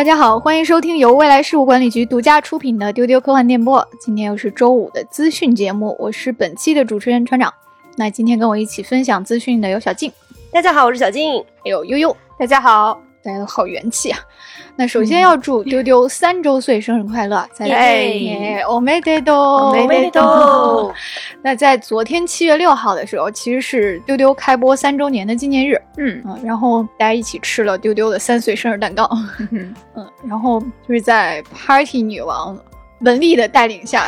大家好，欢迎收听由未来事务管理局独家出品的丢丢科幻电波。今天又是周五的资讯节目，我是本期的主持人船长。那今天跟我一起分享资讯的有小静，大家好，我是小静，还有悠悠，大家好，大家都好元气啊。那首先要祝丢丢三周岁生日快乐！在耶我没得多，没得多。那在昨天七月六号的时候，其实是丢丢开播三周年的纪念日。嗯嗯，然后大家一起吃了丢丢的三岁生日蛋糕。嗯，然后就是在 Party 女王。文丽的带领下，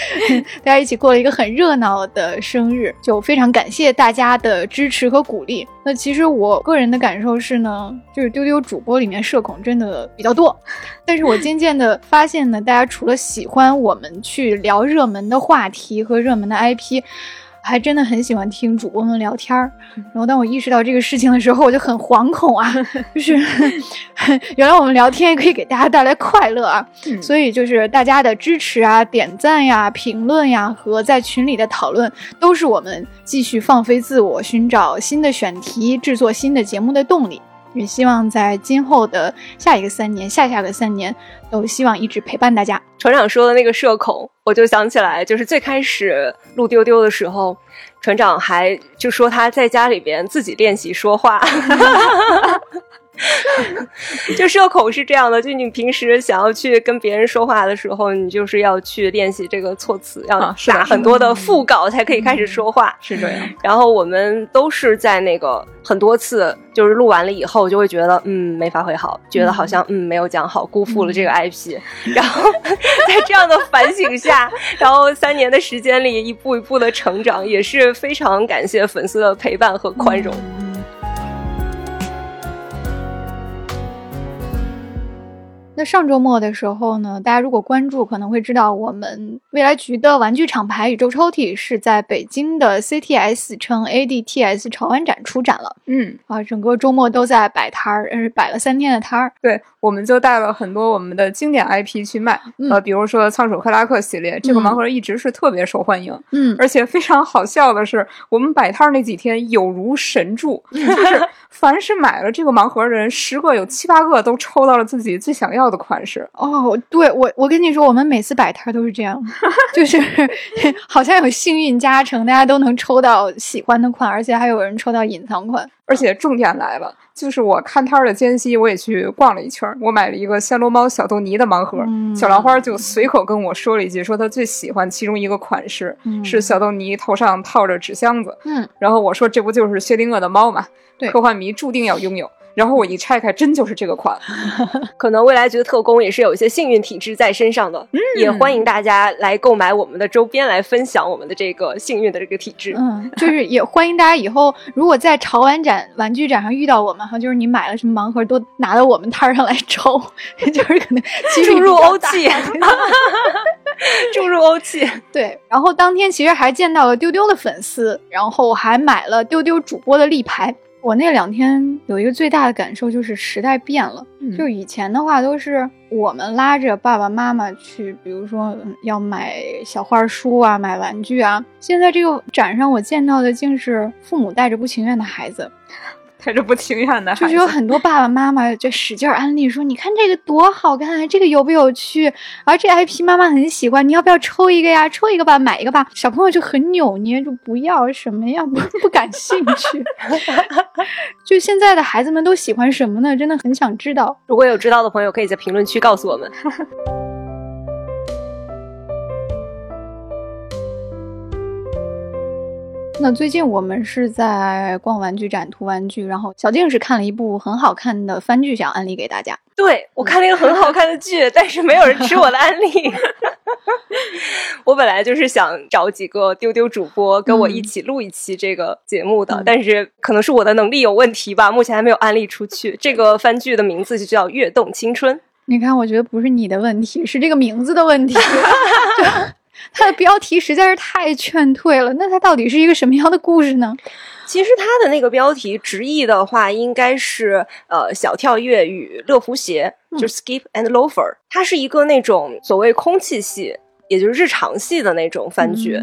大家一起过了一个很热闹的生日，就非常感谢大家的支持和鼓励。那其实我个人的感受是呢，就是丢丢主播里面社恐真的比较多，但是我渐渐的发现呢，大家除了喜欢我们去聊热门的话题和热门的 IP。还真的很喜欢听主播们聊天儿，然后当我意识到这个事情的时候，我就很惶恐啊，就是原来我们聊天也可以给大家带来快乐啊，所以就是大家的支持啊、点赞呀、评论呀和在群里的讨论，都是我们继续放飞自我、寻找新的选题、制作新的节目的动力。也希望在今后的下一个三年、下下个三年，都希望一直陪伴大家。船长说的那个社恐，我就想起来，就是最开始录丢丢的时候，船长还就说他在家里边自己练习说话。就社恐是这样的，就你平时想要去跟别人说话的时候，你就是要去练习这个措辞，要打很多的副稿才可以开始说话，是这样。然后我们都是在那个很多次，就是录完了以后，就会觉得嗯没发挥好，觉得好像嗯没有讲好，辜负了这个 IP。然后 在这样的反省下，然后三年的时间里一步一步的成长，也是非常感谢粉丝的陪伴和宽容。那上周末的时候呢，大家如果关注，可能会知道我们未来局的玩具厂牌宇宙抽屉是在北京的 CTS 称 ADTS 潮玩展出展了。嗯啊，整个周末都在摆摊儿，呃摆了三天的摊儿。对，我们就带了很多我们的经典 IP 去卖，呃，比如说仓鼠克拉克系列，这个盲盒一直是特别受欢迎。嗯，而且非常好笑的是，我们摆摊儿那几天有如神助，就是凡是买了这个盲盒的人，十个有七八个都抽到了自己最想要。的款式哦，对我我跟你说，我们每次摆摊都是这样，就是好像有幸运加成，大家都能抽到喜欢的款，而且还有人抽到隐藏款。而且重点来了，就是我看摊的间隙，我也去逛了一圈，我买了一个暹罗猫小豆泥的盲盒，小兰花就随口跟我说了一句，说她最喜欢其中一个款式是小豆泥头上套着纸箱子，嗯，然后我说这不就是薛定谔的猫嘛，对，科幻迷注定要拥有。然后我一拆开，真就是这个款。可能未来局的特工也是有一些幸运体质在身上的，嗯也欢迎大家来购买我们的周边，来分享我们的这个幸运的这个体质。嗯，就是也欢迎大家以后如果在潮玩展、玩具展上遇到我们哈，就是你买了什么盲盒，都拿到我们摊上来抽，就是可能注入欧气，注入欧气。对，然后当天其实还见到了丢丢的粉丝，然后还买了丢丢主播的立牌。我那两天有一个最大的感受就是时代变了，就以前的话都是我们拉着爸爸妈妈去，比如说要买小画书啊，买玩具啊。现在这个展上我见到的竟是父母带着不情愿的孩子。带着不情愿的，就是有很多爸爸妈妈就使劲安利说：“你看这个多好看，这个有不有趣？而这 IP 妈妈很喜欢，你要不要抽一个呀？抽一个吧，买一个吧。”小朋友就很扭捏，就不要什么呀，不不感兴趣。就现在的孩子们都喜欢什么呢？真的很想知道。如果有知道的朋友，可以在评论区告诉我们。那最近我们是在逛玩具展、图玩具，然后小静是看了一部很好看的番剧，想安利给大家。对我看了一个很好看的剧，但是没有人吃我的安利。我本来就是想找几个丢丢主播跟我一起录一期这个节目的，但是可能是我的能力有问题吧，目前还没有安利出去。这个番剧的名字就叫《跃动青春》。你看，我觉得不是你的问题，是这个名字的问题。它的标题实在是太劝退了。那它到底是一个什么样的故事呢？其实它的那个标题直译的话，应该是呃小跳跃与乐福鞋，就 skip and loafer。它是一个那种所谓空气系。也就是日常系的那种番剧。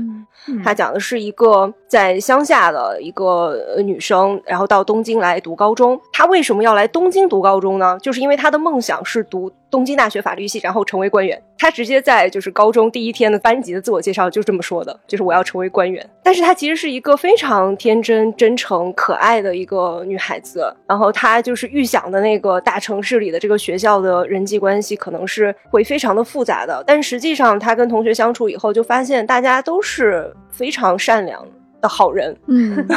它讲的是一个在乡下的一个女生，然后到东京来读高中。她为什么要来东京读高中呢？就是因为她的梦想是读东京大学法律系，然后成为官员。她直接在就是高中第一天的班级的自我介绍就这么说的，就是我要成为官员。但是她其实是一个非常天真、真诚、可爱的一个女孩子。然后她就是预想的那个大城市里的这个学校的人际关系可能是会非常的复杂的。但实际上，她跟同学相处以后，就发现大家都是。非常善良的的好人，嗯，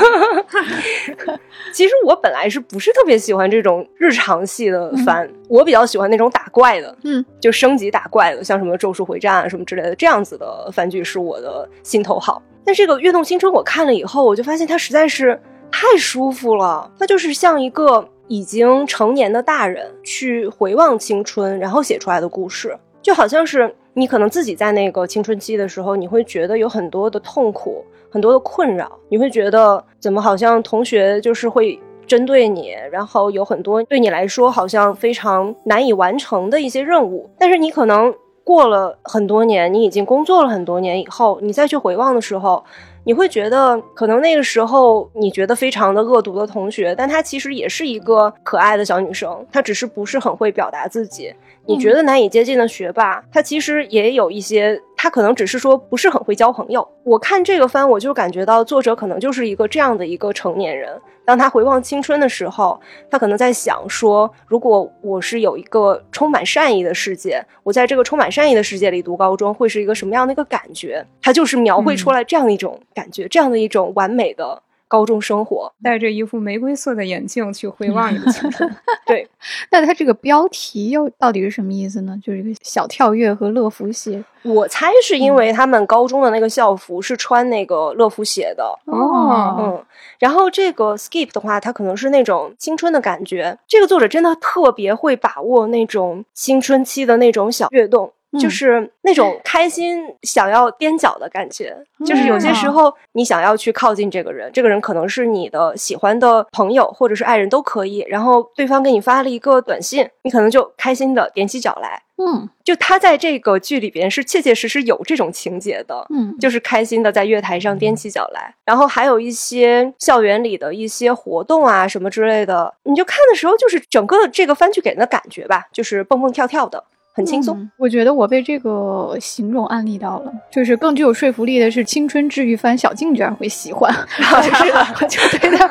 其实我本来是不是特别喜欢这种日常系的番，我比较喜欢那种打怪的，嗯，就升级打怪的，像什么咒术回战啊什么之类的，这样子的番剧是我的心头好。但这个跃动青春我看了以后，我就发现它实在是太舒服了，它就是像一个已经成年的大人去回望青春，然后写出来的故事，就好像是。你可能自己在那个青春期的时候，你会觉得有很多的痛苦，很多的困扰，你会觉得怎么好像同学就是会针对你，然后有很多对你来说好像非常难以完成的一些任务。但是你可能过了很多年，你已经工作了很多年以后，你再去回望的时候，你会觉得可能那个时候你觉得非常的恶毒的同学，但她其实也是一个可爱的小女生，她只是不是很会表达自己。你觉得难以接近的学霸，他其实也有一些，他可能只是说不是很会交朋友。我看这个番，我就感觉到作者可能就是一个这样的一个成年人。当他回望青春的时候，他可能在想说，如果我是有一个充满善意的世界，我在这个充满善意的世界里读高中，会是一个什么样的一个感觉？他就是描绘出来这样一种感觉，这样的一种完美的。高中生活，戴着一副玫瑰色的眼镜去回望 你的青春。对，那它这个标题又到底是什么意思呢？就是一个小跳跃和乐福鞋。我猜是因为他们高中的那个校服是穿那个乐福鞋的哦。嗯，然后这个 skip 的话，它可能是那种青春的感觉。这个作者真的特别会把握那种青春期的那种小跃动。就是那种开心想要踮脚的感觉，就是有些时候你想要去靠近这个人，这个人可能是你的喜欢的朋友或者是爱人都可以，然后对方给你发了一个短信，你可能就开心的踮起脚来。嗯，就他在这个剧里边是切切实实有这种情节的。嗯，就是开心的在月台上踮起脚来，然后还有一些校园里的一些活动啊什么之类的，你就看的时候就是整个这个番剧给人的感觉吧，就是蹦蹦跳跳的。很轻松，我觉得我被这个形容安利到了。就是更具有说服力的是，青春治愈番小静居然会喜欢，我就对的，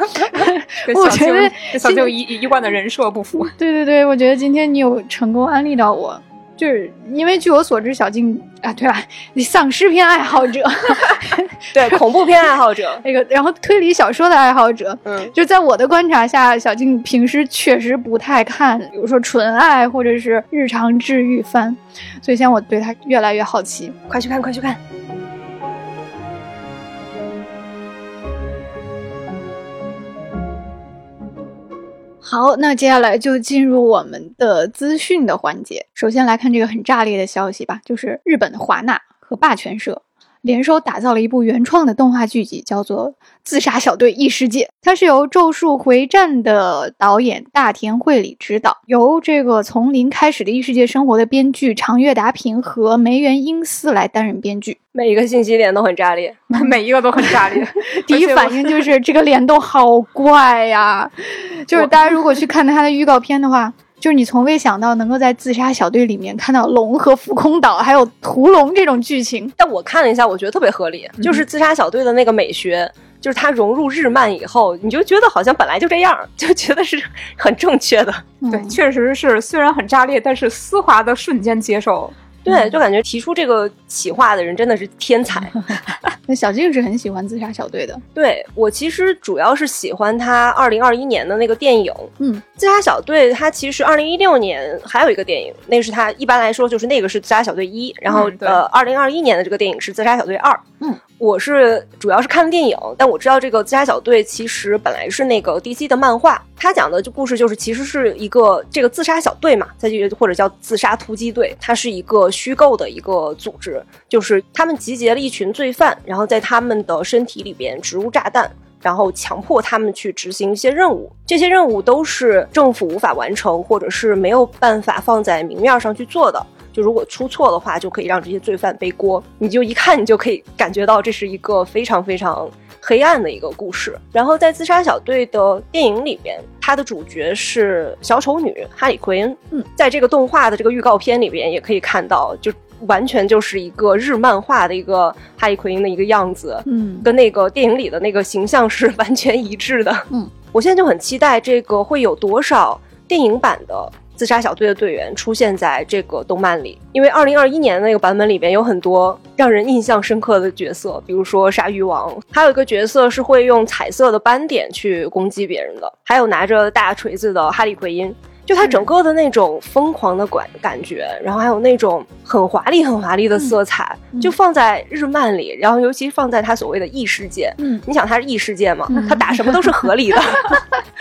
我觉得 小静一一贯的人设不符。对对对，我觉得今天你有成功安利到我。就是因为据我所知，小静啊，对吧？你丧尸片爱好者，对恐怖片爱好者，那个然后推理小说的爱好者，嗯，就在我的观察下，小静平时确实不太看，比如说纯爱或者是日常治愈番，所以现在我对她越来越好奇，快去看，快去看。好，那接下来就进入我们的资讯的环节。首先来看这个很炸裂的消息吧，就是日本的华纳和霸权社。联手打造了一部原创的动画剧集，叫做《自杀小队异世界》。它是由《咒术回战》的导演大田惠里执导，由这个从零开始的异世界生活的编剧长月达平和梅原英司来担任编剧。每一个信息点都很炸裂，每一个都很炸裂。第一反应就是这个联动好怪呀！就是大家如果去看它的预告片的话。就是你从未想到能够在自杀小队里面看到龙和浮空岛还有屠龙这种剧情，但我看了一下，我觉得特别合理。就是自杀小队的那个美学，就是它融入日漫以后，你就觉得好像本来就这样，就觉得是很正确的。对，确实是，虽然很炸裂，但是丝滑的瞬间接受。对，就感觉提出这个企划的人真的是天才。那小静是很喜欢自杀小队的。对我其实主要是喜欢他二零二一年的那个电影。嗯，自杀小队他其实二零一六年还有一个电影，那是他一般来说就是那个是自杀小队一，然后呃二零二一年的这个电影是自杀小队二。嗯。我是主要是看电影，但我知道这个自杀小队其实本来是那个 DC 的漫画，他讲的就故事就是其实是一个这个自杀小队嘛，在或者叫自杀突击队，它是一个虚构的一个组织，就是他们集结了一群罪犯，然后在他们的身体里边植入炸弹，然后强迫他们去执行一些任务，这些任务都是政府无法完成或者是没有办法放在明面上去做的。就如果出错的话，就可以让这些罪犯背锅。你就一看，你就可以感觉到这是一个非常非常黑暗的一个故事。然后在自杀小队的电影里边，它的主角是小丑女哈里奎恩。嗯，在这个动画的这个预告片里边，也可以看到，就完全就是一个日漫画的一个哈里奎因的一个样子。嗯，跟那个电影里的那个形象是完全一致的。嗯，我现在就很期待这个会有多少电影版的。自杀小队的队员出现在这个动漫里，因为二零二一年那个版本里边有很多让人印象深刻的角色，比如说鲨鱼王，还有一个角色是会用彩色的斑点去攻击别人的，还有拿着大锤子的哈利奎因。就它整个的那种疯狂的感感觉，然后还有那种很华丽、很华丽的色彩，就放在日漫里，然后尤其放在它所谓的异世界。嗯，你想它是异世界嘛？它打什么都是合理的。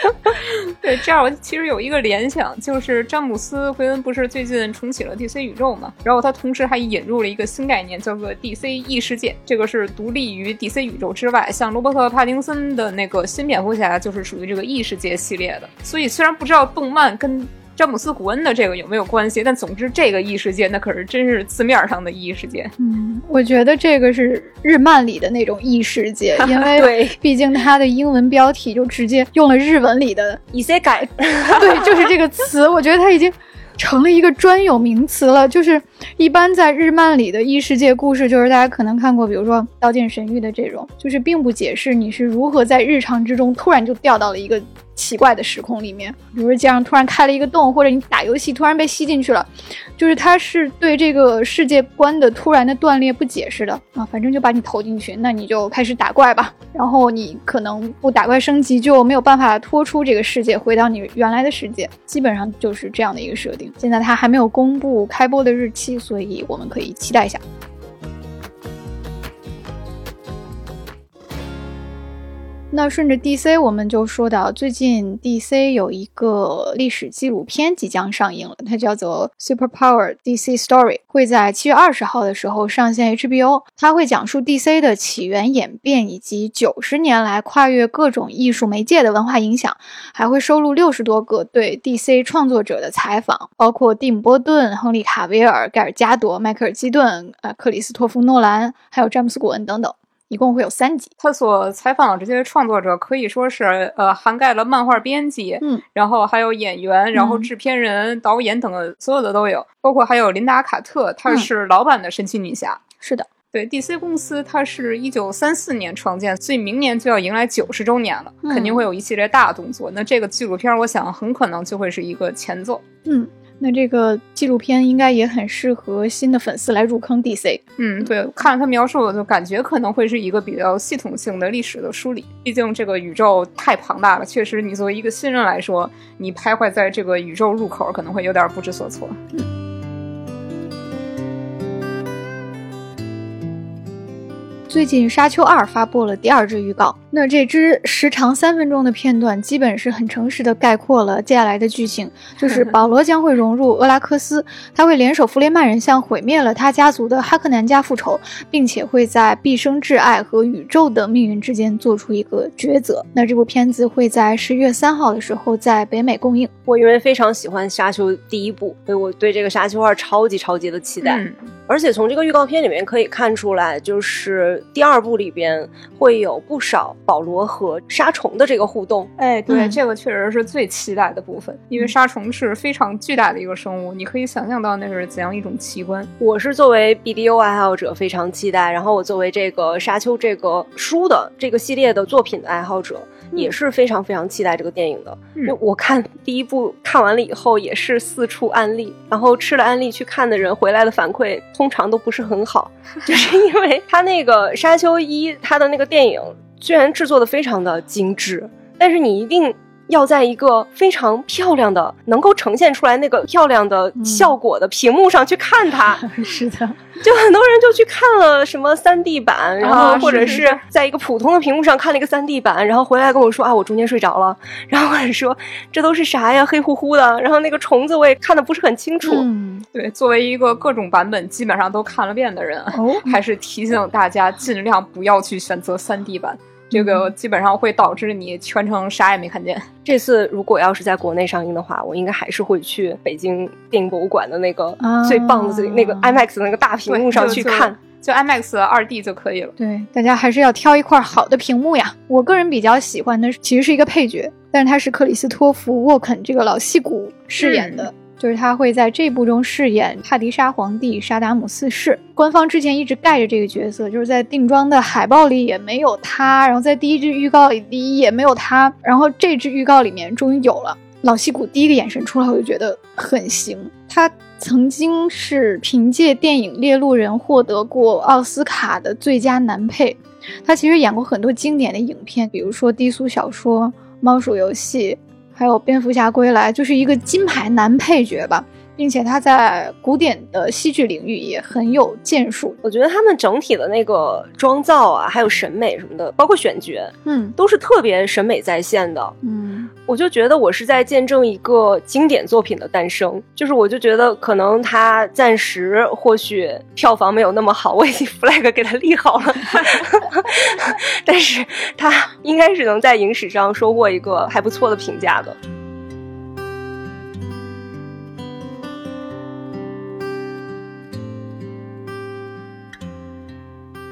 对，这样我其实有一个联想，就是詹姆斯·奎恩不是最近重启了 DC 宇宙嘛？然后他同时还引入了一个新概念，叫做 DC 异世界。这个是独立于 DC 宇宙之外，像罗伯特·帕丁森的那个新蝙蝠侠就是属于这个异世界系列的。所以虽然不知道动漫跟詹姆斯·古恩的这个有没有关系？但总之，这个异世界那可是真是字面上的异世界。嗯，我觉得这个是日漫里的那种异世界，因为毕竟它的英文标题就直接用了日文里的“异世界”，对，就是这个词。我觉得它已经成了一个专有名词了。就是一般在日漫里的异世界故事，就是大家可能看过，比如说《刀剑神域》的这种，就是并不解释你是如何在日常之中突然就掉到了一个。奇怪的时空里面，比如说街上突然开了一个洞，或者你打游戏突然被吸进去了，就是它是对这个世界观的突然的断裂不解释的啊，反正就把你投进去，那你就开始打怪吧。然后你可能不打怪升级就没有办法脱出这个世界，回到你原来的世界，基本上就是这样的一个设定。现在它还没有公布开播的日期，所以我们可以期待一下。那顺着 DC，我们就说到最近 DC 有一个历史纪录片即将上映了，它叫做 Super Power DC Story，会在七月二十号的时候上线 HBO。它会讲述 DC 的起源演变以及九十年来跨越各种艺术媒介的文化影响，还会收录六十多个对 DC 创作者的采访，包括蒂姆·波顿、亨利·卡维尔、盖尔加朵、迈克尔·基顿、呃克里斯托弗·诺兰，还有詹姆斯·古恩等等。一共会有三集。他所采访的这些创作者可以说是呃涵盖了漫画编辑，嗯，然后还有演员，然后制片人、导演等的所有的都有，包括还有琳达·卡特，她是老版的神奇女侠。是的，对 DC 公司，它是一九三四年创建，所以明年就要迎来九十周年了，肯定会有一系列大动作。那这个纪录片，我想很可能就会是一个前奏。嗯。那这个纪录片应该也很适合新的粉丝来入坑 DC。嗯，对，看了他描述，就感觉可能会是一个比较系统性的历史的梳理。毕竟这个宇宙太庞大了，确实，你作为一个新人来说，你徘徊在这个宇宙入口，可能会有点不知所措。最近《沙丘二》发布了第二支预告，那这支时长三分钟的片段，基本是很诚实的概括了接下来的剧情，就是 保罗将会融入厄拉克斯，他会联手弗雷曼人向毁灭了他家族的哈克南家复仇，并且会在毕生挚爱和宇宙的命运之间做出一个抉择。那这部片子会在十一月三号的时候在北美公映。我因为非常喜欢《沙丘》第一部，所以我对这个《沙丘二》超级超级的期待。而且从这个预告片里面可以看出来，就是第二部里边会有不少保罗和沙虫的这个互动。哎，对，这个确实是最期待的部分，因为沙虫是非常巨大的一个生物，你可以想象到那是怎样一种奇观。我是作为 BDO 爱好者非常期待，然后我作为这个沙丘这个书的这个系列的作品的爱好者。也是非常非常期待这个电影的，嗯。我看第一部看完了以后也是四处安利，然后吃了安利去看的人回来的反馈通常都不是很好，就是因为他那个《沙丘一》他的那个电影居然制作的非常的精致，但是你一定。要在一个非常漂亮的、能够呈现出来那个漂亮的效果的屏幕上去看它，是的，就很多人就去看了什么三 D 版，然后或者是在一个普通的屏幕上看了一个三 D 版，然后回来跟我说啊，我中间睡着了，然后或者说这都是啥呀，黑乎乎的，然后那个虫子我也看的不是很清楚。嗯，对，作为一个各种版本基本上都看了遍的人，哦还是提醒大家尽量不要去选择三 D 版。这个基本上会导致你全程啥也没看见。这次如果要是在国内上映的话，我应该还是会去北京电影博物馆的那个最棒的那个 IMAX 的那个大屏幕上去看。就 IMAX 二 D 就可以了。对，大家还是要挑一块好的屏幕呀。我个人比较喜欢的其实是一个配角，但是他是克里斯托弗沃肯这个老戏骨饰演的，就是他会在这部中饰演帕迪沙皇帝沙达姆四世。官方之前一直盖着这个角色，就是在定妆的海报里也没有他，然后在第一支预告里也没有他，然后这支预告里面终于有了老戏骨，第一个眼神出来我就觉得很行，他。曾经是凭借电影《猎鹿人》获得过奥斯卡的最佳男配，他其实演过很多经典的影片，比如说低俗小说《猫鼠游戏》，还有《蝙蝠侠归来》，就是一个金牌男配角吧。并且他在古典的戏剧领域也很有建树。我觉得他们整体的那个妆造啊，还有审美什么的，包括选角，嗯，都是特别审美在线的。嗯，我就觉得我是在见证一个经典作品的诞生。就是我就觉得可能他暂时或许票房没有那么好，我已经 flag 给他立好了，但是他应该是能在影史上收获一个还不错的评价的。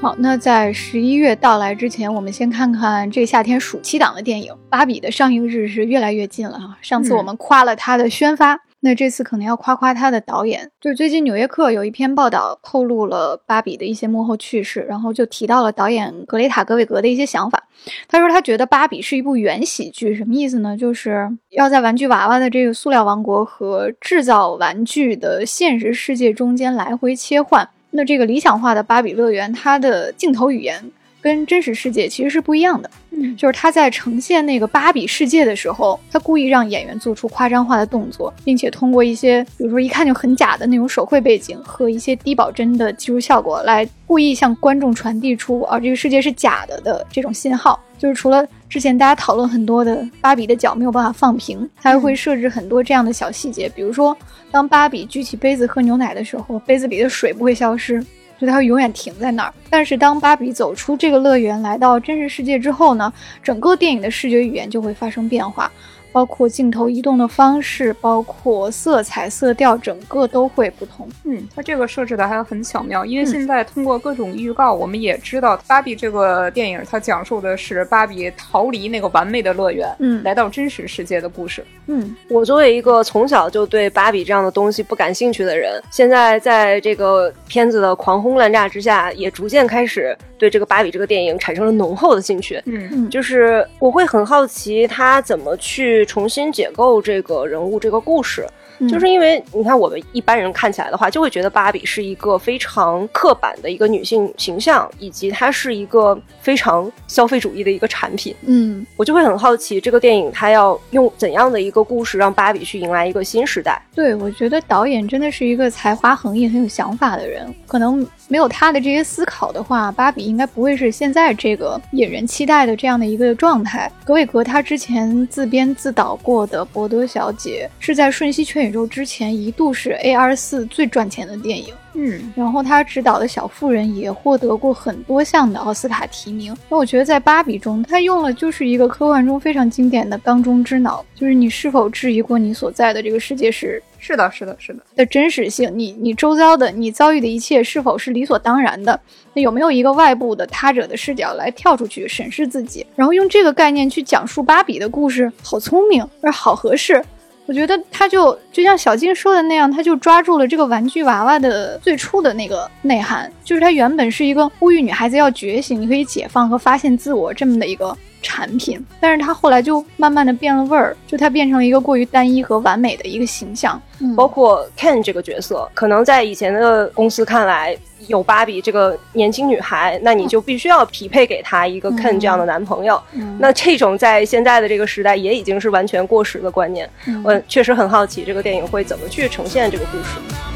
好，那在十一月到来之前，我们先看看这夏天暑期档的电影《芭比》的上映日是越来越近了哈。上次我们夸了它的宣发，那这次可能要夸夸它的导演。就是最近《纽约客》有一篇报道，透露了《芭比》的一些幕后趣事，然后就提到了导演格雷塔·格韦格的一些想法。他说他觉得《芭比》是一部原喜剧，什么意思呢？就是要在玩具娃娃的这个塑料王国和制造玩具的现实世界中间来回切换。那这个理想化的芭比乐园，它的镜头语言跟真实世界其实是不一样的。嗯，就是他在呈现那个芭比世界的时候，他故意让演员做出夸张化的动作，并且通过一些，比如说一看就很假的那种手绘背景和一些低保真的技术效果，来故意向观众传递出啊这个世界是假的的这种信号。就是除了之前大家讨论很多的芭比的脚没有办法放平，他还会设置很多这样的小细节，比如说当芭比举起杯子喝牛奶的时候，杯子里的水不会消失。就它会永远停在那儿。但是当芭比走出这个乐园，来到真实世界之后呢，整个电影的视觉语言就会发生变化。包括镜头移动的方式，包括色彩、色调，整个都会不同。嗯，它这个设置的还很巧妙，因为现在通过各种预告，我们也知道芭比这个电影，它讲述的是芭比逃离那个完美的乐园，嗯，来到真实世界的故事。嗯，我作为一个从小就对芭比这样的东西不感兴趣的人，现在在这个片子的狂轰滥炸之下，也逐渐开始对这个芭比这个电影产生了浓厚的兴趣。嗯，就是我会很好奇他怎么去。重新解构这个人物这个故事，就是因为你看我们一般人看起来的话，就会觉得芭比是一个非常刻板的一个女性形象，以及它是一个非常消费主义的一个产品。嗯，我就会很好奇这个电影它要用怎样的一个故事让芭比去迎来一个新时代。对，我觉得导演真的是一个才华横溢、很有想法的人，可能。没有他的这些思考的话，芭比应该不会是现在这个引人期待的这样的一个状态。格韦格他之前自编自导过的《伯德小姐》是在《瞬息全宇宙》之前一度是 A R 四最赚钱的电影。嗯，然后他执导的小妇人也获得过很多项的奥斯卡提名。那我觉得在芭比中，他用了就是一个科幻中非常经典的缸中之脑，就是你是否质疑过你所在的这个世界是是的，是的，是的的真实性？你你周遭的你遭遇的一切是否是理所当然的？那有没有一个外部的他者的视角来跳出去审视自己，然后用这个概念去讲述芭比的故事？好聪明，而好合适。我觉得他就就像小金说的那样，他就抓住了这个玩具娃娃的最初的那个内涵，就是他原本是一个呼吁女孩子要觉醒，你可以解放和发现自我这么的一个产品，但是它后来就慢慢的变了味儿，就它变成了一个过于单一和完美的一个形象，包括 Ken 这个角色，可能在以前的公司看来。有芭比这个年轻女孩，那你就必须要匹配给她一个 Ken 这样的男朋友。那这种在现在的这个时代也已经是完全过时的观念。我确实很好奇这个电影会怎么去呈现这个故事。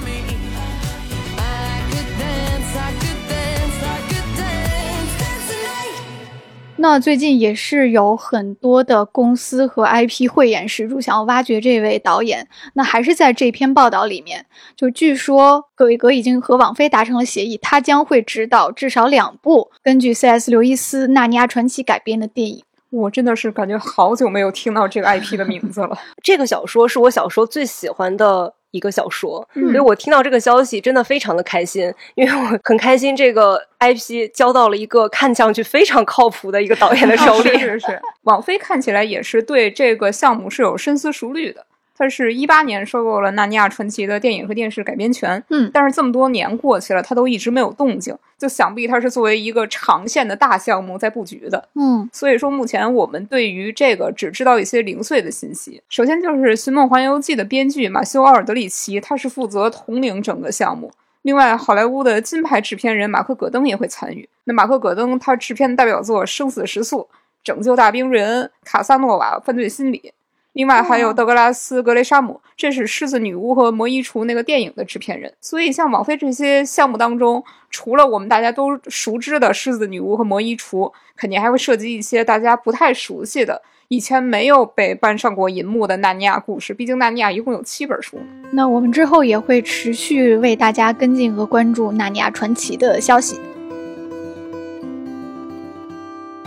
那最近也是有很多的公司和 IP 慧眼识珠，想要挖掘这位导演。那还是在这篇报道里面，就据说葛维格已经和网飞达成了协议，他将会指导至少两部根据 C.S. 刘易斯《纳尼亚传奇》改编的电影。我真的是感觉好久没有听到这个 IP 的名字了。这个小说是我小时候最喜欢的一个小说，所以我听到这个消息真的非常的开心，因为我很开心这个 IP 交到了一个看上去非常靠谱的一个导演的 手里。是是是，网飞看起来也是对这个项目是有深思熟虑的。它是一八年收购了《纳尼亚传奇》的电影和电视改编权，嗯，但是这么多年过去了，它都一直没有动静，就想必它是作为一个长线的大项目在布局的，嗯，所以说目前我们对于这个只知道一些零碎的信息。首先就是《寻梦环游记》的编剧马修·奥尔德里奇，他是负责统领整个项目。另外，好莱坞的金牌制片人马克·葛登也会参与。那马克·葛登他制片的代表作《生死时速》《拯救大兵瑞恩》《卡萨诺瓦犯罪心理》。另外还有德格拉斯·格雷沙姆，这是《狮子女巫》和《魔衣橱》那个电影的制片人。所以，像网飞这些项目当中，除了我们大家都熟知的《狮子女巫》和《魔衣橱》，肯定还会涉及一些大家不太熟悉的、以前没有被搬上过银幕的纳尼亚故事。毕竟纳尼亚一共有七本书。那我们之后也会持续为大家跟进和关注《纳尼亚传奇》的消息。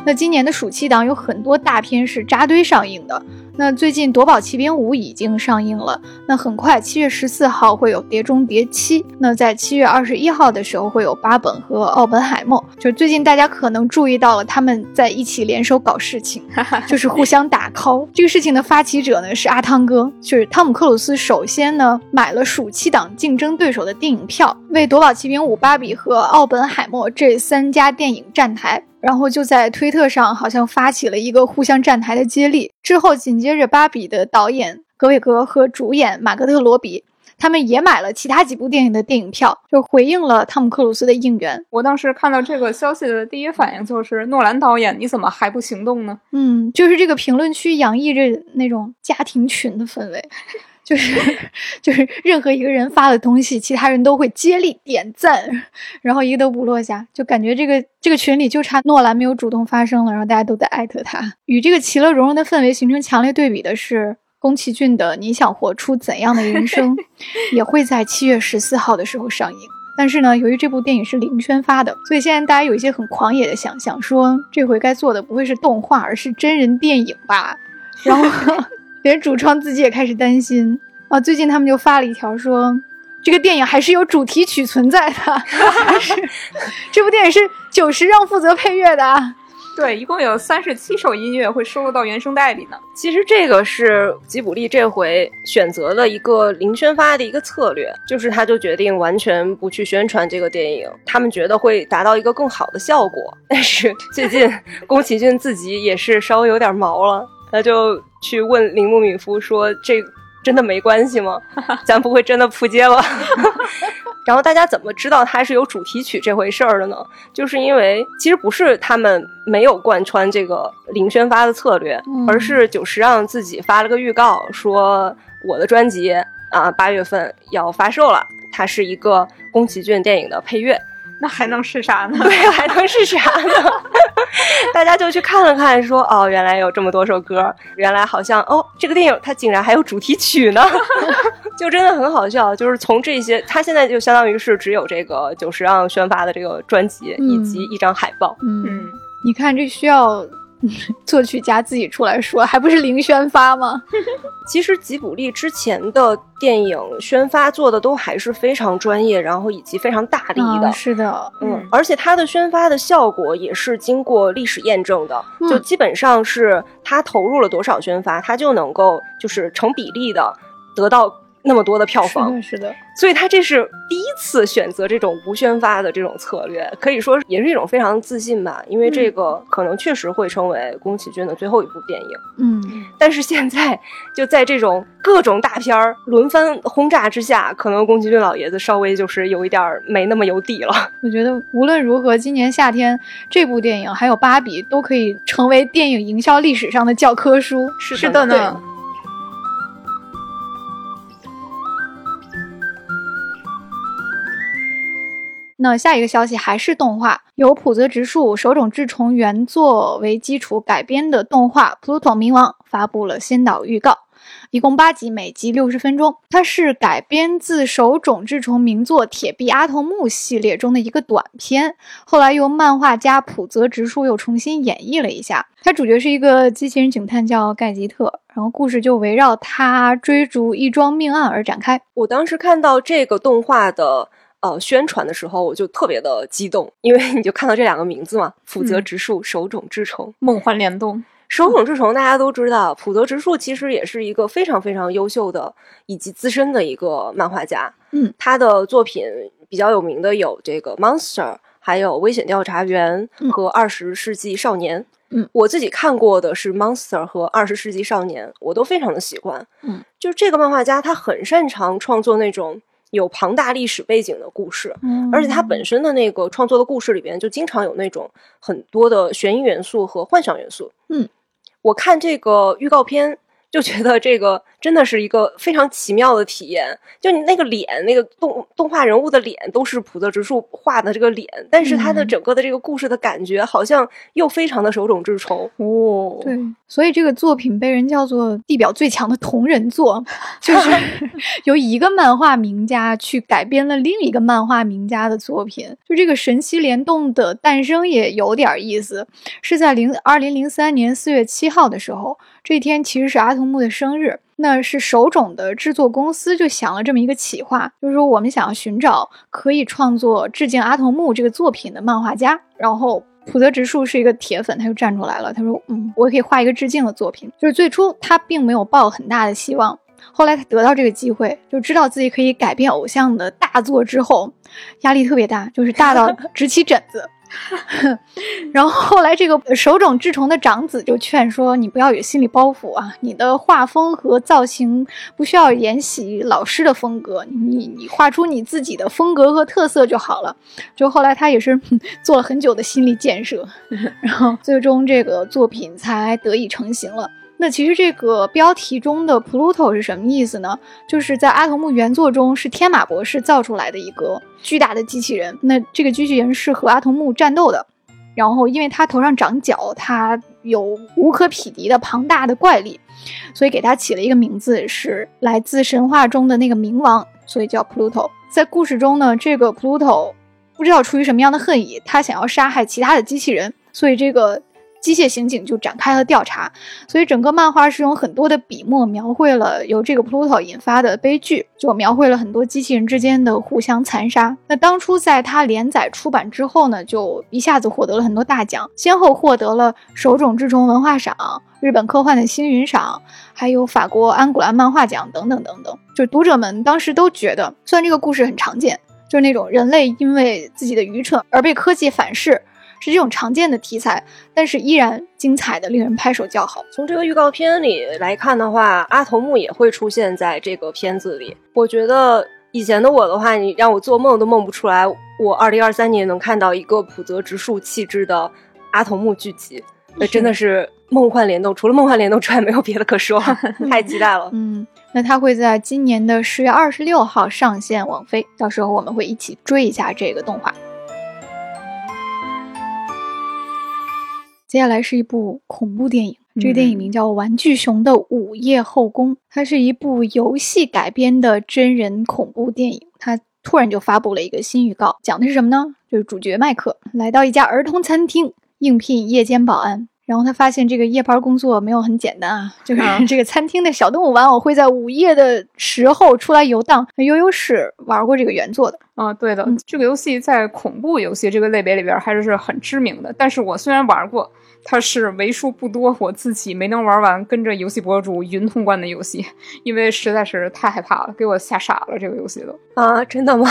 那今年的暑期档有很多大片是扎堆上映的。那最近《夺宝奇兵五》已经上映了，那很快七月十四号会有《碟中谍七》，那在七月二十一号的时候会有《巴本》和《奥本海默》。就最近大家可能注意到了，他们在一起联手搞事情，就是互相打 call。这个事情的发起者呢是阿汤哥，就是汤姆克鲁斯。首先呢买了暑期档竞争对手的电影票，为《夺宝奇兵五》《芭比》和《奥本海默》这三家电影站台。然后就在推特上好像发起了一个互相站台的接力。之后紧接着，芭比的导演格韦格和主演马格特罗比，他们也买了其他几部电影的电影票，就回应了汤姆克鲁斯的应援。我当时看到这个消息的第一反应就是：诺兰导演，你怎么还不行动呢？嗯，就是这个评论区洋溢着那种家庭群的氛围。就是就是任何一个人发的东西，其他人都会接力点赞，然后一个都不落下，就感觉这个这个群里就差诺兰没有主动发声了，然后大家都在艾特他。与这个其乐融融的氛围形成强烈对比的是，宫崎骏的《你想活出怎样的人生 》也会在七月十四号的时候上映。但是呢，由于这部电影是零宣发的，所以现在大家有一些很狂野的想象，说这回该做的不会是动画，而是真人电影吧？然后。连主创自己也开始担心啊！最近他们就发了一条说，这个电影还是有主题曲存在的，这部电影是久石让负责配乐的。对，一共有三十七首音乐会收录到原声带里呢。其实这个是吉卜力这回选择了一个零宣发的一个策略，就是他就决定完全不去宣传这个电影，他们觉得会达到一个更好的效果。但是最近宫崎骏自己也是稍微有点毛了。他就去问铃木敏夫说：“这真的没关系吗？咱不会真的扑街吧？” 然后大家怎么知道它是有主题曲这回事儿的呢？就是因为其实不是他们没有贯穿这个零宣发的策略，而是久石让自己发了个预告，说我的专辑啊八月份要发售了，它是一个宫崎骏电影的配乐。那还能是啥呢？对，还能是啥呢？大家就去看了看，说哦，原来有这么多首歌，原来好像哦，这个电影它竟然还有主题曲呢，就真的很好笑。就是从这些，它现在就相当于是只有这个久石让宣发的这个专辑以及一张海报。嗯，你看这需要。作曲家自己出来说，还不是零宣发吗？其实吉卜力之前的电影宣发做的都还是非常专业，然后以及非常大力的。是的，嗯，而且它的宣发的效果也是经过历史验证的，就基本上是他投入了多少宣发，他就能够就是成比例的得到。那么多的票房，是的，所以他这是第一次选择这种无宣发的这种策略，可以说也是一种非常自信吧。因为这个可能确实会成为宫崎骏的最后一部电影。嗯，但是现在就在这种各种大片儿轮番轰炸之下，可能宫崎骏老爷子稍微就是有一点没那么有底了。我觉得无论如何，今年夏天这部电影还有《芭比》都可以成为电影营销历史上的教科书。是的呢。那下一个消息还是动画，由浦泽直树手冢治虫原作为基础改编的动画《Pluto 冥王》发布了先导预告。一共八集，每集六十分钟。它是改编自手冢治虫名作《铁臂阿童木》系列中的一个短片，后来由漫画家浦泽直树又重新演绎了一下。它主角是一个机器人警探，叫盖吉特，然后故事就围绕他追逐一桩命案而展开。我当时看到这个动画的呃宣传的时候，我就特别的激动，因为你就看到这两个名字嘛，浦泽直树、手冢治虫，梦幻联动。手冢治虫大家都知道，浦泽直树其实也是一个非常非常优秀的以及资深的一个漫画家。嗯，他的作品比较有名的有这个《Monster》，还有《危险调查员》和《二十世纪少年》。嗯，我自己看过的是《Monster》和《二十世纪少年》，我都非常的喜欢。嗯，就是这个漫画家，他很擅长创作那种有庞大历史背景的故事，嗯而且它本身的那个创作的故事里边，就经常有那种很多的悬疑元素和幻想元素。嗯。我看这个预告片，就觉得这个真的是一个非常奇妙的体验。就你那个脸，那个动动画人物的脸都是浦泽直树画的这个脸，但是他的整个的这个故事的感觉，好像又非常的手冢治虫。哦，对，所以这个作品被人叫做地表最强的同人作，就是 由一个漫画名家去改编了另一个漫画名家的作品。就这个神奇联动的诞生也有点意思，是在零二零零三年四月七号的时候，这天其实是阿童木的生日。那是手冢的制作公司就想了这么一个企划，就是说我们想要寻找可以创作致敬阿童木这个作品的漫画家，然后。浦泽直树是一个铁粉，他就站出来了。他说：“嗯，我也可以画一个致敬的作品。”就是最初他并没有抱很大的希望，后来他得到这个机会，就知道自己可以改变偶像的大作之后，压力特别大，就是大到 直起疹子。然后后来，这个手冢治虫的长子就劝说：“你不要有心理包袱啊，你的画风和造型不需要沿袭老师的风格，你你画出你自己的风格和特色就好了。”就后来他也是 做了很久的心理建设，然后最终这个作品才得以成型了。那其实这个标题中的 Pluto 是什么意思呢？就是在阿童木原作中是天马博士造出来的一个巨大的机器人。那这个机器人是和阿童木战斗的，然后因为它头上长角，它有无可匹敌的庞大的怪力，所以给它起了一个名字，是来自神话中的那个冥王，所以叫 Pluto。在故事中呢，这个 Pluto 不知道出于什么样的恨意，他想要杀害其他的机器人，所以这个。机械刑警就展开了调查，所以整个漫画是用很多的笔墨描绘了由这个 Pluto 引发的悲剧，就描绘了很多机器人之间的互相残杀。那当初在它连载出版之后呢，就一下子获得了很多大奖，先后获得了手冢治虫文化赏、日本科幻的星云赏，还有法国安古兰漫画奖等等等等。就读者们当时都觉得，虽然这个故事很常见，就是那种人类因为自己的愚蠢而被科技反噬。是这种常见的题材，但是依然精彩的令人拍手叫好。从这个预告片里来看的话，阿童木也会出现在这个片子里。我觉得以前的我的话，你让我做梦都梦不出来，我二零二三年能看到一个浦泽直树气质的阿童木剧集，那真的是梦幻联动。除了梦幻联动之外，没有别的可说，太期待了。嗯，那它会在今年的十月二十六号上线网飞，到时候我们会一起追一下这个动画。接下来是一部恐怖电影，这个电影名叫《玩具熊的午夜后宫》，它是一部游戏改编的真人恐怖电影。它突然就发布了一个新预告，讲的是什么呢？就是主角麦克来到一家儿童餐厅应聘夜间保安，然后他发现这个夜班工作没有很简单啊，就是 这个餐厅的小动物玩偶会在午夜的时候出来游荡。悠悠是玩过这个原作的啊，对的，这个游戏在恐怖游戏这个类别里边还是是很知名的。但是我虽然玩过。它是为数不多我自己没能玩完，跟着游戏博主云通关的游戏，因为实在是太害怕了，给我吓傻了。这个游戏都啊，真的吗？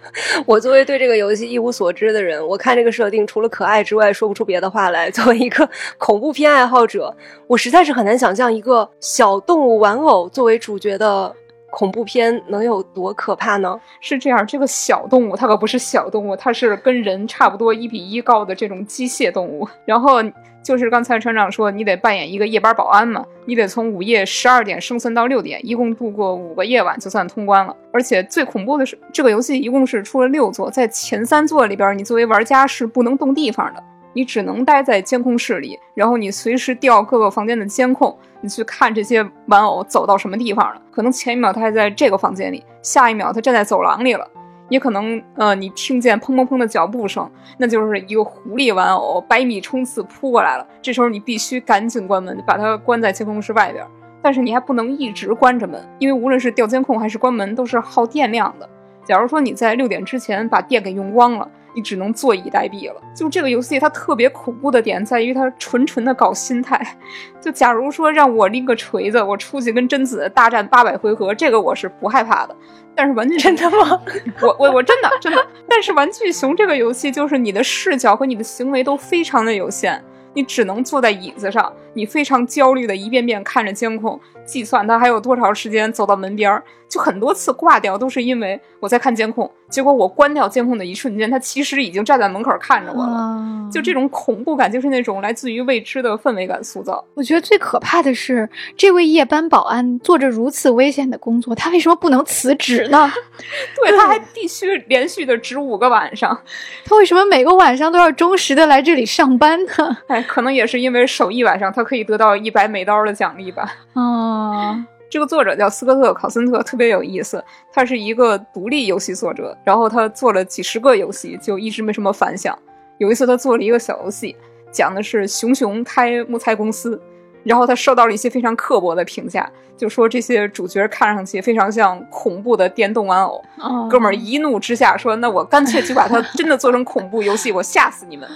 我作为对这个游戏一无所知的人，我看这个设定除了可爱之外，说不出别的话来。作为一个 恐怖片爱好者，我实在是很难想象一个小动物玩偶作为主角的恐怖片能有多可怕呢？是这样，这个小动物它可不是小动物，它是跟人差不多一比一高的这种机械动物。然后就是刚才船长说，你得扮演一个夜班保安嘛，你得从午夜十二点生存到六点，一共度过五个夜晚就算通关了。而且最恐怖的是，这个游戏一共是出了六座，在前三座里边，你作为玩家是不能动地方的。你只能待在监控室里，然后你随时调各个房间的监控，你去看这些玩偶走到什么地方了。可能前一秒他还在这个房间里，下一秒他站在走廊里了。也可能，呃，你听见砰砰砰的脚步声，那就是一个狐狸玩偶百米冲刺扑过来了。这时候你必须赶紧关门，把它关在监控室外边。但是你还不能一直关着门，因为无论是调监控还是关门，都是耗电量的。假如说你在六点之前把电给用光了。你只能坐以待毙了。就这个游戏，它特别恐怖的点在于它纯纯的搞心态。就假如说让我拎个锤子，我出去跟贞子大战八百回合，这个我是不害怕的。但是玩具真的吗？我我我真的真的。但是玩具熊这个游戏，就是你的视角和你的行为都非常的有限。你只能坐在椅子上，你非常焦虑的一遍遍看着监控，计算他还有多长时间走到门边儿，就很多次挂掉，都是因为我在看监控。结果我关掉监控的一瞬间，他其实已经站在门口看着我了。就这种恐怖感，就是那种来自于未知的氛围感塑造。我觉得最可怕的是，这位夜班保安做着如此危险的工作，他为什么不能辞职呢？对，他还必须连续的值五个晚上。他为什么每个晚上都要忠实的来这里上班呢？哎，可能也是因为守一晚上，他可以得到一百美刀的奖励吧。啊。这个作者叫斯科特·考森特，特别有意思。他是一个独立游戏作者，然后他做了几十个游戏，就一直没什么反响。有一次，他做了一个小游戏，讲的是熊熊开木材公司。然后他受到了一些非常刻薄的评价，就说这些主角看上去非常像恐怖的电动玩偶。哥们儿一怒之下说：“那我干脆就把它 真的做成恐怖游戏，我吓死你们！”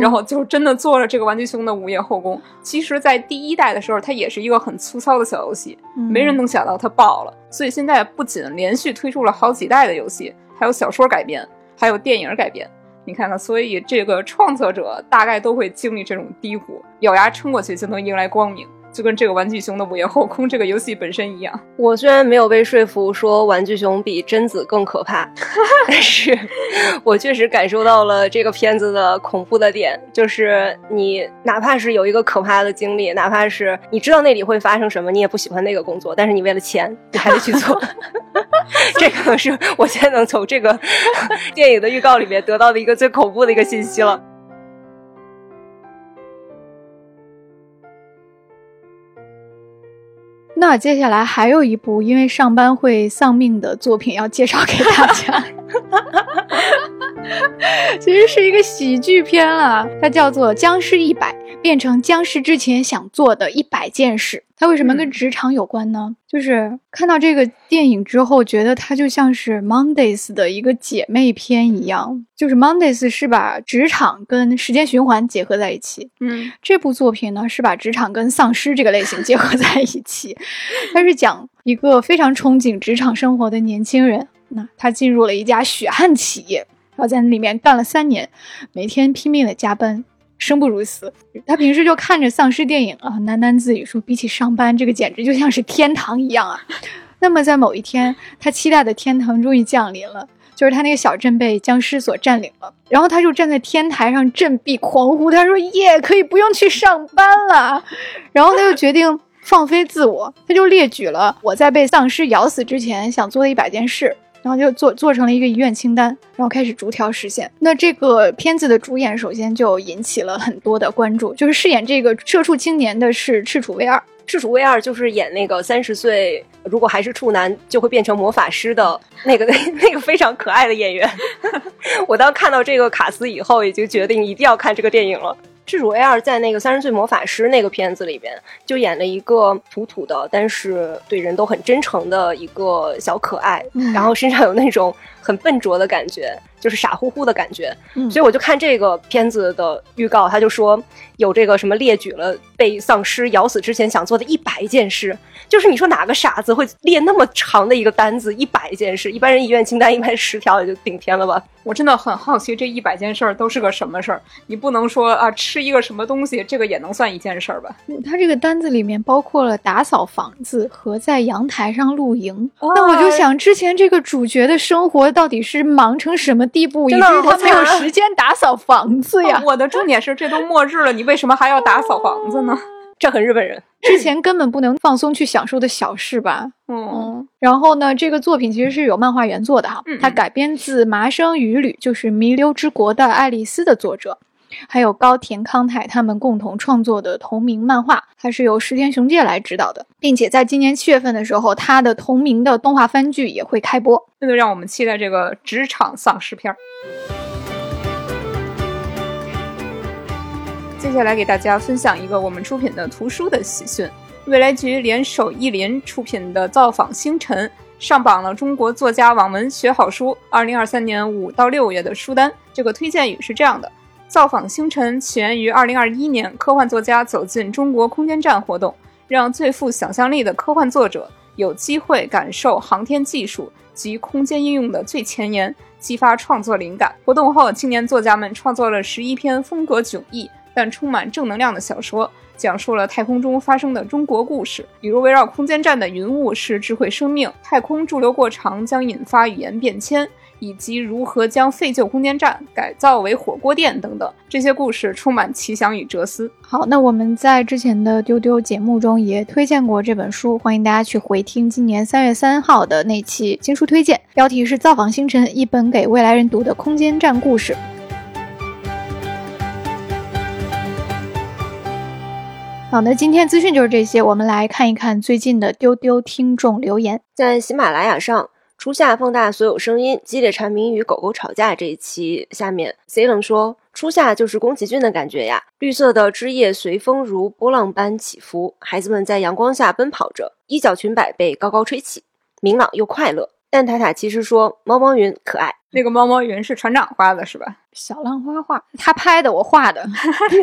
然后就真的做了这个玩具熊的午夜后宫。其实，在第一代的时候，它也是一个很粗糙的小游戏，没人能想到它爆了。所以现在不仅连续推出了好几代的游戏，还有小说改编，还有电影改编。你看看，所以这个创作者大概都会经历这种低谷，咬牙撑过去就能迎来光明。就跟这个玩具熊的午夜后空这个游戏本身一样，我虽然没有被说服说玩具熊比贞子更可怕，但是我确实感受到了这个片子的恐怖的点，就是你哪怕是有一个可怕的经历，哪怕是你知道那里会发生什么，你也不喜欢那个工作，但是你为了钱，你还得去做。这可能是我现在能从这个 电影的预告里面得到的一个最恐怖的一个信息了。那接下来还有一部因为上班会丧命的作品要介绍给大家，其实是一个喜剧片啊，它叫做《僵尸一百》。变成僵尸之前想做的一百件事，它为什么跟职场有关呢？就是看到这个电影之后，觉得它就像是 Mondays 的一个姐妹篇一样。就是 Mondays 是把职场跟时间循环结合在一起，嗯，这部作品呢是把职场跟丧尸这个类型结合在一起。它是讲一个非常憧憬职场生活的年轻人，那他进入了一家血汗企业，然后在里面干了三年，每天拼命的加班。生不如死，他平时就看着丧尸电影啊，喃喃自语说：“比起上班，这个简直就像是天堂一样啊。”那么在某一天，他期待的天堂终于降临了，就是他那个小镇被僵尸所占领了。然后他就站在天台上振臂狂呼，他说：“耶，可以不用去上班了。”然后他就决定放飞自我，他就列举了我在被丧尸咬死之前想做的一百件事。然后就做做成了一个遗愿清单，然后开始逐条实现。那这个片子的主演首先就引起了很多的关注，就是饰演这个社畜青年的是赤楚卫二。赤楚卫二就是演那个三十岁如果还是处男就会变成魔法师的那个 那个非常可爱的演员。我当看到这个卡斯以后，已经决定一定要看这个电影了。赤楚卫二在那个《三十岁魔法师》那个片子里边，就演了一个土土的，但是对人都很真诚的一个小可爱，然后身上有那种很笨拙的感觉。就是傻乎乎的感觉。所以我就看这个片子的预告，他就说有这个什么列举了被丧尸咬死之前想做的一百件事。就是你说哪个傻子会列那么长的一个单子，一百件事？一般人遗愿清单一般十条也就顶天了吧？我真的很好奇，这一百件事儿都是个什么事儿？你不能说啊，吃一个什么东西，这个也能算一件事儿吧？他这个单子里面包括了打扫房子和在阳台上露营。那我就想，之前这个主角的生活到底是忙成什么地步，以至于他没有时间打扫房子呀？我的重点是，这都末日了，你为什么还要打扫房子呢？这很日本人，之前根本不能放松去享受的小事吧。嗯，然后呢，这个作品其实是有漫画原作的哈，它改编自《麻生与吕》，就是《弥留之国的爱丽丝》的作者，还有高田康太他们共同创作的同名漫画，它是由石田雄介来指导的，并且在今年七月份的时候，他的同名的动画番剧也会开播，那就让我们期待这个职场丧尸片儿。接下来给大家分享一个我们出品的图书的喜讯：未来局联手译林出品的《造访星辰》上榜了中国作家网文学好书二零二三年五到六月的书单。这个推荐语是这样的：《造访星辰》起源于二零二一年科幻作家走进中国空间站活动，让最富想象力的科幻作者有机会感受航天技术及空间应用的最前沿，激发创作灵感。活动后，青年作家们创作了十一篇风格迥异。但充满正能量的小说，讲述了太空中发生的中国故事，比如围绕空间站的云雾是智慧生命，太空驻留过长将引发语言变迁，以及如何将废旧空间站改造为火锅店等等。这些故事充满奇想与哲思。好，那我们在之前的丢丢节目中也推荐过这本书，欢迎大家去回听今年三月三号的那期新书推荐，标题是《造访星辰：一本给未来人读的空间站故事》。好的，今天资讯就是这些。我们来看一看最近的丢丢听众留言。在喜马拉雅上，初夏放大所有声音，激烈蝉鸣与狗狗吵架这一期下面，C 冷说：“初夏就是宫崎骏的感觉呀，绿色的枝叶随风如波浪般起伏，孩子们在阳光下奔跑着，衣角裙摆被高高吹起，明朗又快乐。”蛋塔塔其实说：“猫猫云可爱。”那个猫猫云是船长画的，是吧？小浪花画，他拍的，我画的。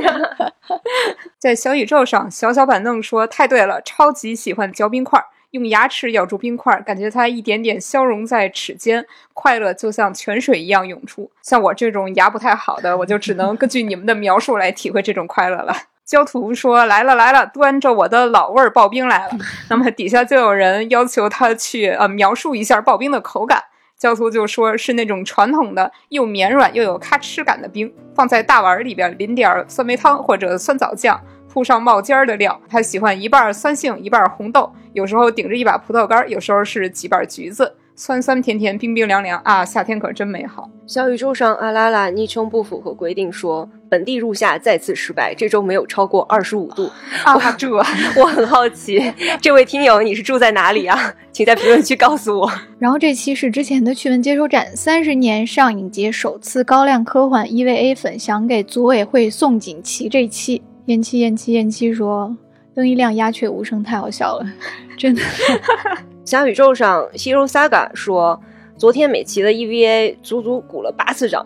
在小宇宙上，小小板凳说：“太对了，超级喜欢嚼冰块，用牙齿咬住冰块，感觉它一点点消融在齿间，快乐就像泉水一样涌出。像我这种牙不太好的，我就只能根据你们的描述来体会这种快乐了。”焦图说：“来了来了，端着我的老味儿刨冰来了。”那么底下就有人要求他去呃描述一下刨冰的口感。焦图就说是那种传统的又绵软又有咔哧感的冰，放在大碗里边淋点酸梅汤或者酸枣酱，铺上冒尖儿的料。他喜欢一半酸杏一半红豆，有时候顶着一把葡萄干，有时候是几瓣橘子。酸酸甜甜，冰冰凉凉啊！夏天可真美好。小宇宙上，阿拉拉昵称不符合规定，说本地入夏再次失败，这周没有超过二十五度。啊，这 我很好奇，这位听友你是住在哪里啊？请在评论区告诉我。然后这期是之前的趣闻接收站，三十年上影节首次高亮科幻 EVA 粉，想给组委会送锦旗。这期延期延期延期，说灯一亮鸦雀无声，太好笑了，真的。小宇宙上，Hero Saga 说，昨天美琪的 EVA 足足鼓了八次掌，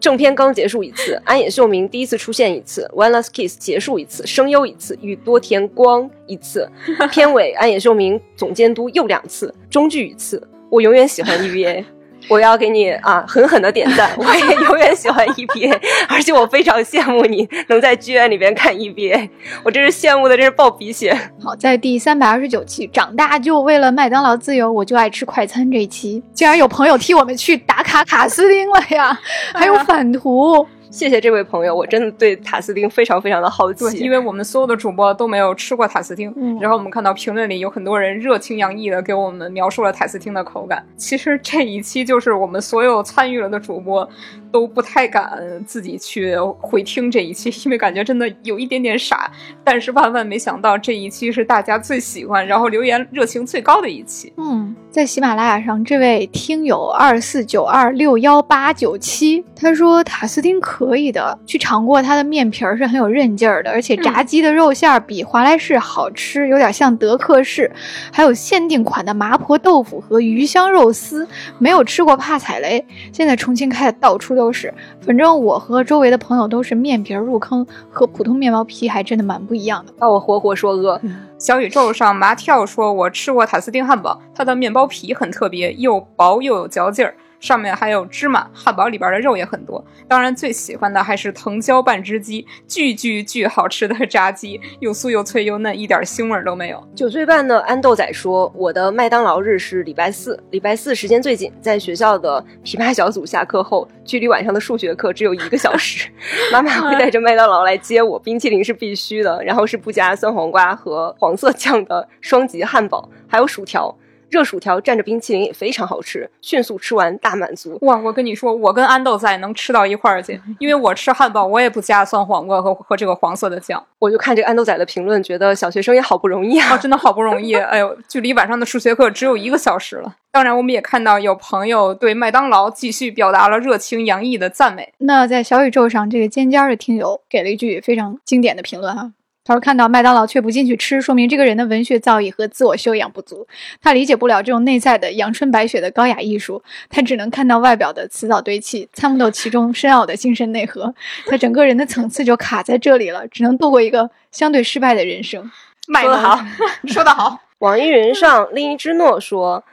正片刚结束一次，安野秀明第一次出现一次，One Last Kiss 结束一次，声优一次，宇多田光一次，片尾安野秀明总监督又两次，中剧一次，我永远喜欢 EVA。我要给你啊狠狠的点赞！我也永远喜欢 EBA，而且我非常羡慕你能在剧院里边看 EBA，我真是羡慕的，真是爆鼻血。好，在第三百二十九期，长大就为了麦当劳自由，我就爱吃快餐这一期，竟然有朋友替我们去打卡卡斯丁了呀，还有 反图。谢谢这位朋友，我真的对塔斯汀非常非常的好奇，因为我们所有的主播都没有吃过塔斯汀。然后我们看到评论里有很多人热情洋溢的给我们描述了塔斯汀的口感。其实这一期就是我们所有参与了的主播都不太敢自己去回听这一期，因为感觉真的有一点点傻。但是万万没想到，这一期是大家最喜欢，然后留言热情最高的一期。嗯，在喜马拉雅上，这位听友二四九二六幺八九七，他说塔斯汀可以的，去尝过他的面皮儿是很有韧劲儿的，而且炸鸡的肉馅儿比华莱士好吃，有点像德克士，还有限定款的麻婆豆腐和鱼香肉丝，没有吃过怕踩雷。现在重庆开的到处是，反正我和周围的朋友都是面皮入坑，和普通面包皮还真的蛮不一样的。把我活活说饿。小宇宙上麻跳说：“我吃过塔斯汀汉堡，它的面包皮很特别，又薄又有嚼劲儿。”上面还有芝麻，汉堡里边的肉也很多。当然，最喜欢的还是藤椒半只鸡，巨巨巨好吃的炸鸡，又酥又脆又嫩，一点腥味都没有。九岁半的安豆仔说：“我的麦当劳日是礼拜四，礼拜四时间最紧，在学校的琵琶小组下课后，距离晚上的数学课只有一个小时，妈妈会带着麦当劳来接我，冰淇淋是必须的，然后是不加酸黄瓜和黄色酱的双级汉堡，还有薯条。”热薯条蘸着冰淇淋也非常好吃，迅速吃完大满足。哇，我跟你说，我跟安豆仔能吃到一块儿去，因为我吃汉堡我也不加酸黄瓜和和这个黄色的酱。我就看这个安豆仔的评论，觉得小学生也好不容易啊，真的好不容易。哎呦，距离晚上的数学课只有一个小时了。当然，我们也看到有朋友对麦当劳继续表达了热情洋溢的赞美。那在小宇宙上，这个尖尖的听友给了一句非常经典的评论哈。他说：“看到麦当劳却不进去吃，说明这个人的文学造诣和自我修养不足。他理解不了这种内在的阳春白雪的高雅艺术，他只能看到外表的辞藻堆砌，参不透其中深奥的精神内核。他整个人的层次就卡在这里了，只能度过一个相对失败的人生。”卖得好，说得好。网易云上另一只诺说：“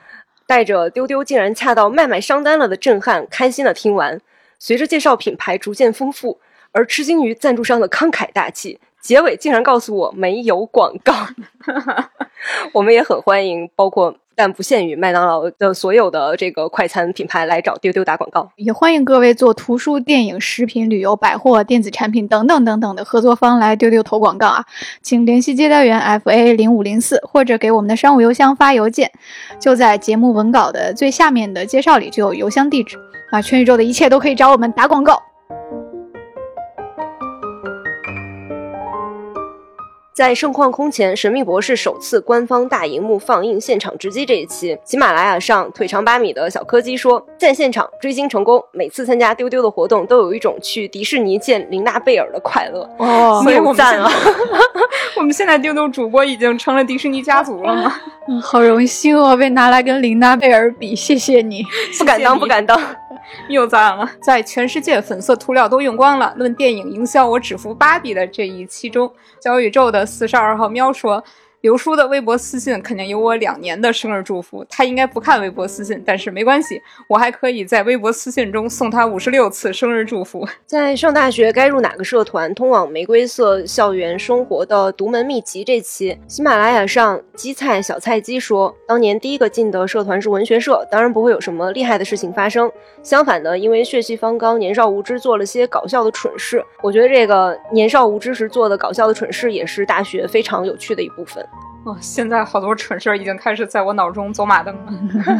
带着丢丢竟然恰到麦麦商单了的震撼，开心的听完。随着介绍品牌逐渐丰富，而吃惊于赞助商的慷慨大气。”结尾竟然告诉我没有广告，我们也很欢迎，包括但不限于麦当劳的所有的这个快餐品牌来找丢丢打广告，也欢迎各位做图书、电影、食品、旅游、百货、电子产品等等等等的合作方来丢丢投广告啊，请联系接待员 f a 零五零四，或者给我们的商务邮箱发邮件，就在节目文稿的最下面的介绍里就有邮箱地址。啊，全宇宙的一切都可以找我们打广告。在盛况空前，《神秘博士》首次官方大荧幕放映现场直击这一期，喜马拉雅上腿长八米的小柯基说，在现场追星成功，每次参加丢丢的活动都有一种去迪士尼见琳娜贝尔的快乐。哦，没有赞啊！我们现在丢丢主播已经成了迪士尼家族了吗？嗯，好荣幸哦，被拿来跟琳娜贝尔比，谢谢你，不敢当，不敢当。又赞了，在全世界粉色涂料都用光了，论电影营销，我只服芭比的这一期中，小宇宙的四十二号喵说。刘叔的微博私信肯定有我两年的生日祝福，他应该不看微博私信，但是没关系，我还可以在微博私信中送他五十六次生日祝福。在上大学该入哪个社团？通往玫瑰色校园生活的独门秘籍这期，喜马拉雅上鸡菜小菜鸡说，当年第一个进的社团是文学社，当然不会有什么厉害的事情发生。相反的，因为血气方刚、年少无知，做了些搞笑的蠢事。我觉得这个年少无知时做的搞笑的蠢事，也是大学非常有趣的一部分。哦，现在好多蠢事儿已经开始在我脑中走马灯了。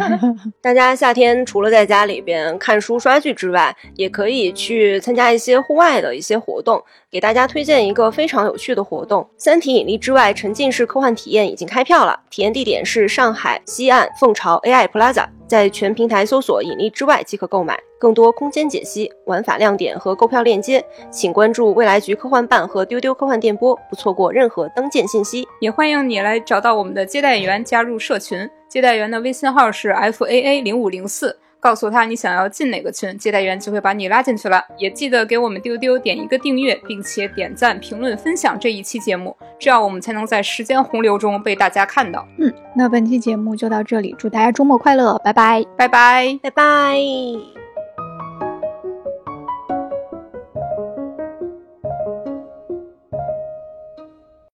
大家夏天除了在家里边看书刷剧之外，也可以去参加一些户外的一些活动。给大家推荐一个非常有趣的活动，《三体引力之外》沉浸式科幻体验已经开票了，体验地点是上海西岸凤巢 AI Plaza，在全平台搜索“引力之外”即可购买。更多空间解析、玩法亮点和购票链接，请关注未来局科幻办和丢丢科幻电波，不错过任何登舰信息。也欢迎你来找到我们的接待员，加入社群。接待员的微信号是 f a a 零五零四。告诉他你想要进哪个群，接待员就会把你拉进去了。也记得给我们丢丢点一个订阅，并且点赞、评论、分享这一期节目，这样我们才能在时间洪流中被大家看到。嗯，那本期节目就到这里，祝大家周末快乐，拜拜，拜拜，拜拜。